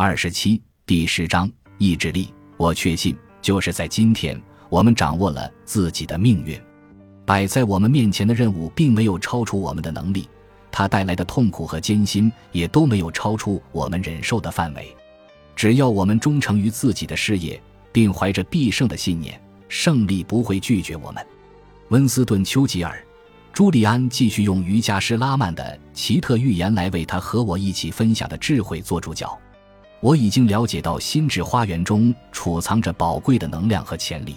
二十七，第十章意志力。我确信，就是在今天，我们掌握了自己的命运。摆在我们面前的任务，并没有超出我们的能力，它带来的痛苦和艰辛，也都没有超出我们忍受的范围。只要我们忠诚于自己的事业，并怀着必胜的信念，胜利不会拒绝我们。温斯顿·丘吉尔。朱利安继续用瑜伽师拉曼的奇特预言来为他和我一起分享的智慧做主角。我已经了解到心智花园中储藏着宝贵的能量和潜力。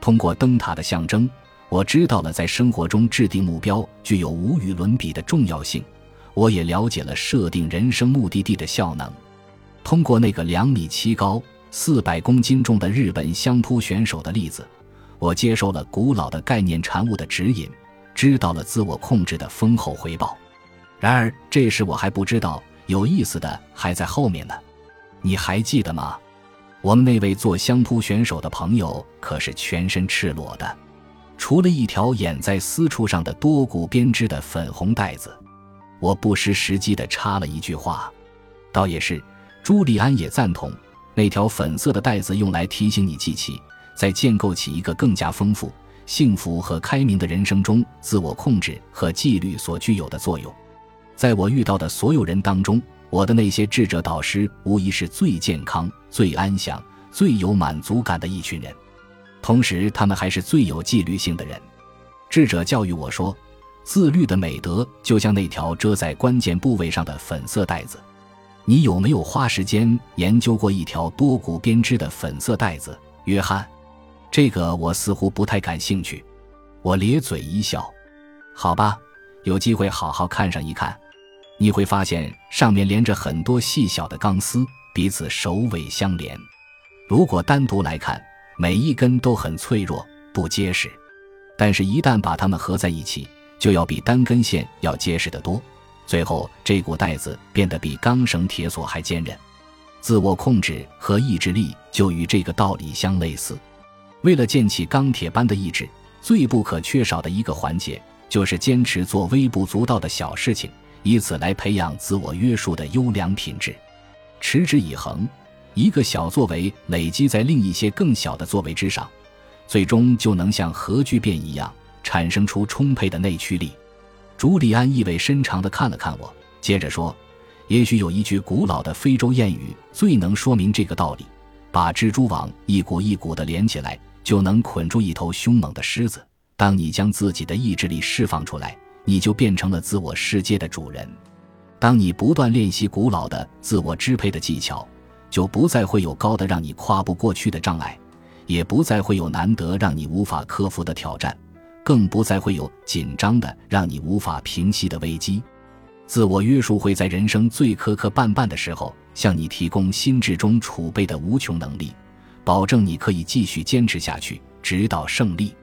通过灯塔的象征，我知道了在生活中制定目标具有无与伦比的重要性。我也了解了设定人生目的地的效能。通过那个两米七高、四百公斤重的日本相扑选手的例子，我接受了古老的概念产物的指引。知道了自我控制的丰厚回报，然而这时我还不知道，有意思的还在后面呢。你还记得吗？我们那位做相扑选手的朋友可是全身赤裸的，除了一条掩在私处上的多股编织的粉红带子。我不失时机地插了一句话：“倒也是。”朱利安也赞同，那条粉色的带子用来提醒你记起，在建构起一个更加丰富。幸福和开明的人生中，自我控制和纪律所具有的作用，在我遇到的所有人当中，我的那些智者导师无疑是最健康、最安详、最有满足感的一群人。同时，他们还是最有纪律性的人。智者教育我说，自律的美德就像那条遮在关键部位上的粉色带子。你有没有花时间研究过一条多股编织的粉色带子，约翰？这个我似乎不太感兴趣，我咧嘴一笑。好吧，有机会好好看上一看，你会发现上面连着很多细小的钢丝，彼此首尾相连。如果单独来看，每一根都很脆弱不结实，但是一旦把它们合在一起，就要比单根线要结实得多。最后，这股带子变得比钢绳铁索还坚韧。自我控制和意志力就与这个道理相类似。为了建起钢铁般的意志，最不可缺少的一个环节，就是坚持做微不足道的小事情，以此来培养自我约束的优良品质。持之以恒，一个小作为累积在另一些更小的作为之上，最终就能像核聚变一样，产生出充沛的内驱力。朱利安意味深长地看了看我，接着说：“也许有一句古老的非洲谚语，最能说明这个道理：把蜘蛛网一股一股地连起来。”就能捆住一头凶猛的狮子。当你将自己的意志力释放出来，你就变成了自我世界的主人。当你不断练习古老的自我支配的技巧，就不再会有高的让你跨不过去的障碍，也不再会有难得让你无法克服的挑战，更不再会有紧张的让你无法平息的危机。自我约束会在人生最磕磕绊绊的时候，向你提供心智中储备的无穷能力。保证你可以继续坚持下去，直到胜利。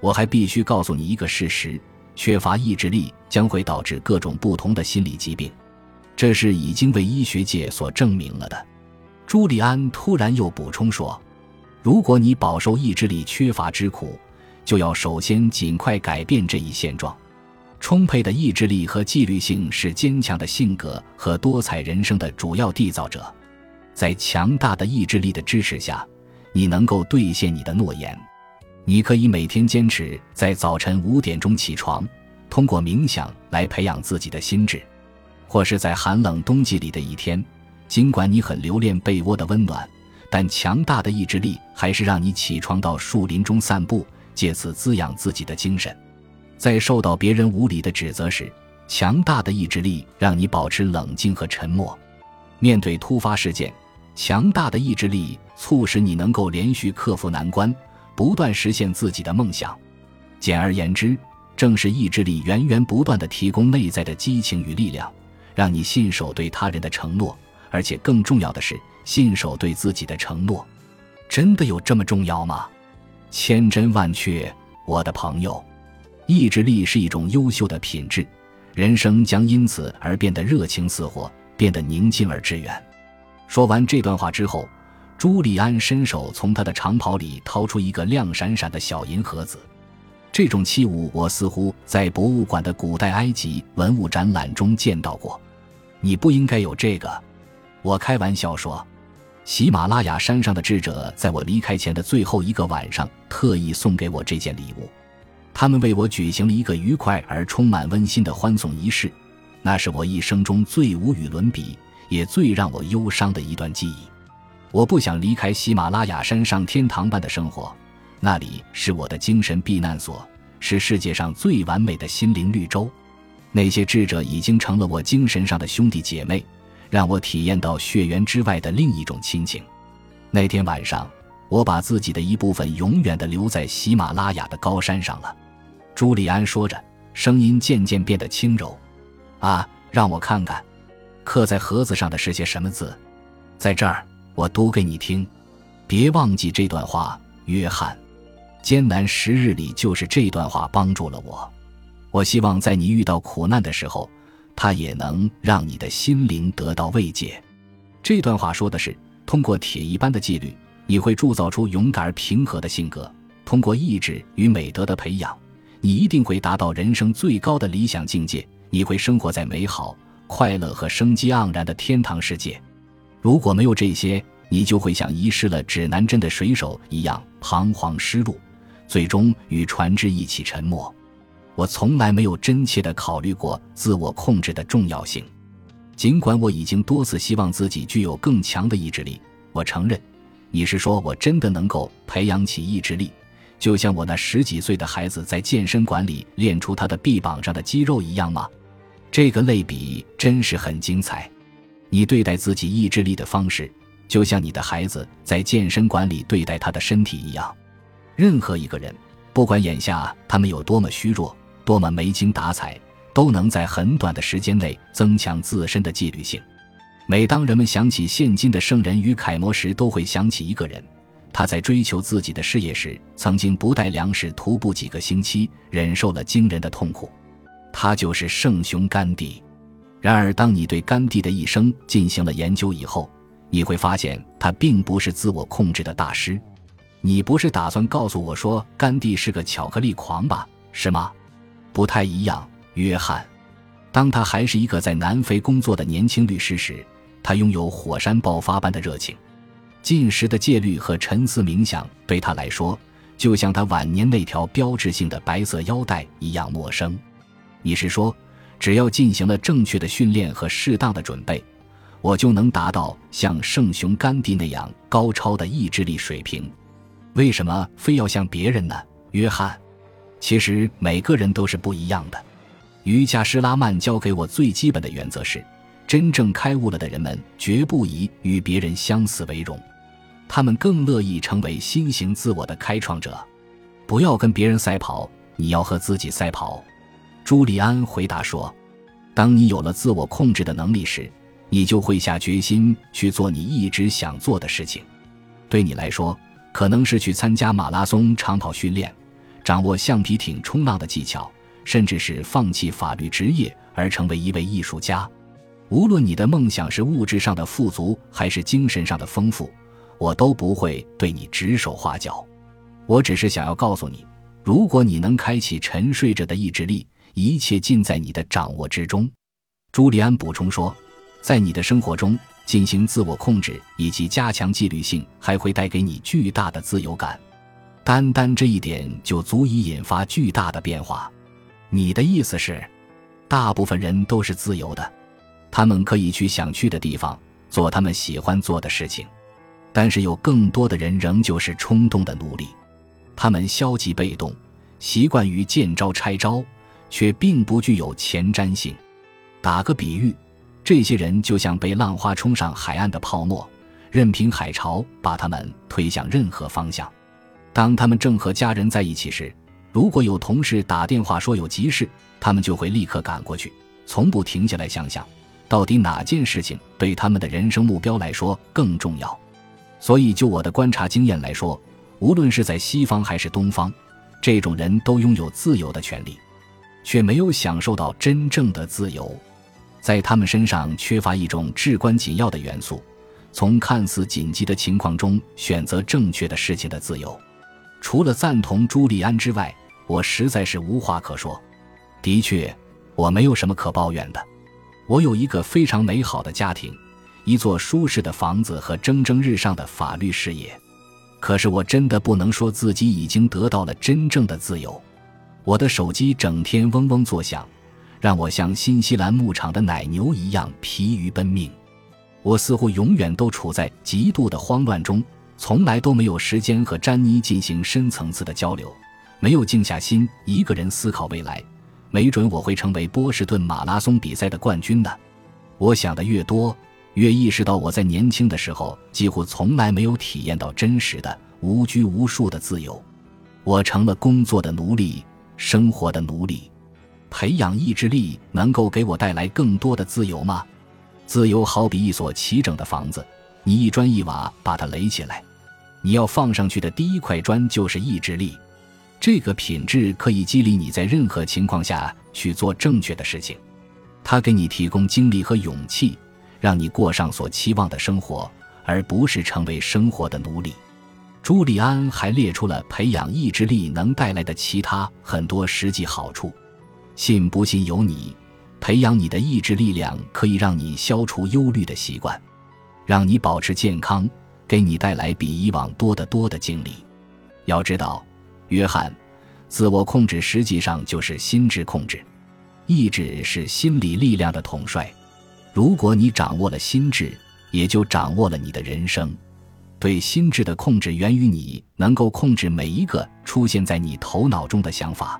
我还必须告诉你一个事实：缺乏意志力将会导致各种不同的心理疾病，这是已经为医学界所证明了的。朱利安突然又补充说：“如果你饱受意志力缺乏之苦，就要首先尽快改变这一现状。充沛的意志力和纪律性是坚强的性格和多彩人生的主要缔造者。在强大的意志力的支持下。”你能够兑现你的诺言，你可以每天坚持在早晨五点钟起床，通过冥想来培养自己的心智，或是在寒冷冬季里的一天，尽管你很留恋被窝的温暖，但强大的意志力还是让你起床到树林中散步，借此滋养自己的精神。在受到别人无理的指责时，强大的意志力让你保持冷静和沉默，面对突发事件。强大的意志力促使你能够连续克服难关，不断实现自己的梦想。简而言之，正是意志力源源不断地提供内在的激情与力量，让你信守对他人的承诺，而且更重要的是，信守对自己的承诺。真的有这么重要吗？千真万确，我的朋友。意志力是一种优秀的品质，人生将因此而变得热情似火，变得宁静而致远。说完这段话之后，朱利安伸手从他的长袍里掏出一个亮闪闪的小银盒子。这种器物我似乎在博物馆的古代埃及文物展览中见到过。你不应该有这个。我开玩笑说，喜马拉雅山上的智者在我离开前的最后一个晚上，特意送给我这件礼物。他们为我举行了一个愉快而充满温馨的欢送仪式，那是我一生中最无与伦比，也最让我忧伤的一段记忆。我不想离开喜马拉雅山上天堂般的生活，那里是我的精神避难所，是世界上最完美的心灵绿洲。那些智者已经成了我精神上的兄弟姐妹，让我体验到血缘之外的另一种亲情。那天晚上，我把自己的一部分永远的留在喜马拉雅的高山上了。朱利安说着，声音渐渐变得轻柔。啊，让我看看，刻在盒子上的是些什么字？在这儿。我读给你听，别忘记这段话，约翰。艰难时日里，就是这段话帮助了我。我希望在你遇到苦难的时候，它也能让你的心灵得到慰藉。这段话说的是，通过铁一般的纪律，你会铸造出勇敢而平和的性格；通过意志与美德的培养，你一定会达到人生最高的理想境界。你会生活在美好、快乐和生机盎然的天堂世界。如果没有这些，你就会像遗失了指南针的水手一样彷徨失路，最终与船只一起沉没。我从来没有真切地考虑过自我控制的重要性，尽管我已经多次希望自己具有更强的意志力。我承认，你是说我真的能够培养起意志力，就像我那十几岁的孩子在健身馆里练出他的臂膀上的肌肉一样吗？这个类比真是很精彩。你对待自己意志力的方式，就像你的孩子在健身馆里对待他的身体一样。任何一个人，不管眼下他们有多么虚弱，多么没精打采，都能在很短的时间内增强自身的纪律性。每当人们想起现今的圣人与楷模时，都会想起一个人，他在追求自己的事业时，曾经不带粮食徒步几个星期，忍受了惊人的痛苦。他就是圣雄甘地。然而，当你对甘地的一生进行了研究以后，你会发现他并不是自我控制的大师。你不是打算告诉我说甘地是个巧克力狂吧？是吗？不太一样，约翰。当他还是一个在南非工作的年轻律师时，他拥有火山爆发般的热情。进食的戒律和沉思冥想对他来说，就像他晚年那条标志性的白色腰带一样陌生。你是说？只要进行了正确的训练和适当的准备，我就能达到像圣雄甘地那样高超的意志力水平。为什么非要像别人呢，约翰？其实每个人都是不一样的。瑜伽师拉曼教给我最基本的原则是：真正开悟了的人们绝不以与别人相似为荣，他们更乐意成为新型自我的开创者。不要跟别人赛跑，你要和自己赛跑。朱利安回答说：“当你有了自我控制的能力时，你就会下决心去做你一直想做的事情。对你来说，可能是去参加马拉松长跑训练，掌握橡皮艇冲浪的技巧，甚至是放弃法律职业而成为一位艺术家。无论你的梦想是物质上的富足还是精神上的丰富，我都不会对你指手画脚。我只是想要告诉你，如果你能开启沉睡着的意志力。”一切尽在你的掌握之中，朱利安补充说，在你的生活中进行自我控制以及加强纪律性，还会带给你巨大的自由感。单单这一点就足以引发巨大的变化。你的意思是，大部分人都是自由的，他们可以去想去的地方，做他们喜欢做的事情，但是有更多的人仍旧是冲动的奴隶，他们消极被动，习惯于见招拆招。却并不具有前瞻性。打个比喻，这些人就像被浪花冲上海岸的泡沫，任凭海潮把他们推向任何方向。当他们正和家人在一起时，如果有同事打电话说有急事，他们就会立刻赶过去，从不停下来想想，到底哪件事情对他们的人生目标来说更重要。所以，就我的观察经验来说，无论是在西方还是东方，这种人都拥有自由的权利。却没有享受到真正的自由，在他们身上缺乏一种至关紧要的元素：从看似紧急的情况中选择正确的事情的自由。除了赞同朱利安之外，我实在是无话可说。的确，我没有什么可抱怨的。我有一个非常美好的家庭，一座舒适的房子和蒸蒸日上的法律事业。可是我真的不能说自己已经得到了真正的自由。我的手机整天嗡嗡作响，让我像新西兰牧场的奶牛一样疲于奔命。我似乎永远都处在极度的慌乱中，从来都没有时间和詹妮进行深层次的交流，没有静下心一个人思考未来。没准我会成为波士顿马拉松比赛的冠军呢。我想的越多，越意识到我在年轻的时候几乎从来没有体验到真实的无拘无束的自由。我成了工作的奴隶，生活的奴隶。培养意志力能够给我带来更多的自由吗？自由好比一所齐整的房子，你一砖一瓦把它垒起来，你要放上去的第一块砖就是意志力。这个品质可以激励你在任何情况下去做正确的事情，它给你提供精力和勇气，让你过上所期望的生活，而不是成为生活的奴隶。朱利安还列出了培养意志力能带来的其他很多实际好处，信不信由你。培养你的意志力量，可以让你消除忧虑的习惯，让你保持健康，给你带来比以往多得多的精力。要知道，约翰，自我控制实际上就是心智控制，意志是心理力量的统帅。如果你掌握了心智，也就掌握了你的人生。对心智的控制源于你能够控制每一个出现在你头脑中的想法。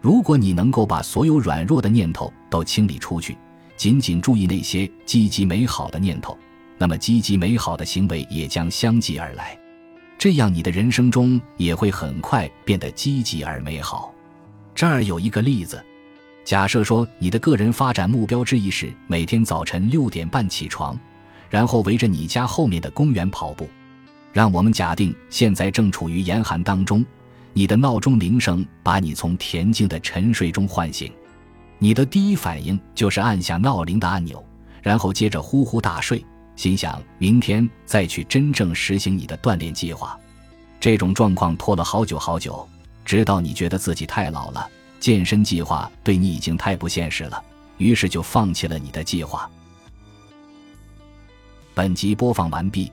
如果你能够把所有软弱的念头都清理出去，仅仅注意那些积极美好的念头，那么积极美好的行为也将相继而来。这样，你的人生中也会很快变得积极而美好。这儿有一个例子：假设说你的个人发展目标之一是每天早晨六点半起床，然后围着你家后面的公园跑步。让我们假定现在正处于严寒当中。你的闹钟铃声把你从恬静的沉睡中唤醒，你的第一反应就是按下闹铃的按钮，然后接着呼呼大睡，心想明天再去真正实行你的锻炼计划。这种状况拖了好久好久，直到你觉得自己太老了，健身计划对你已经太不现实了，于是就放弃了你的计划。本集播放完毕，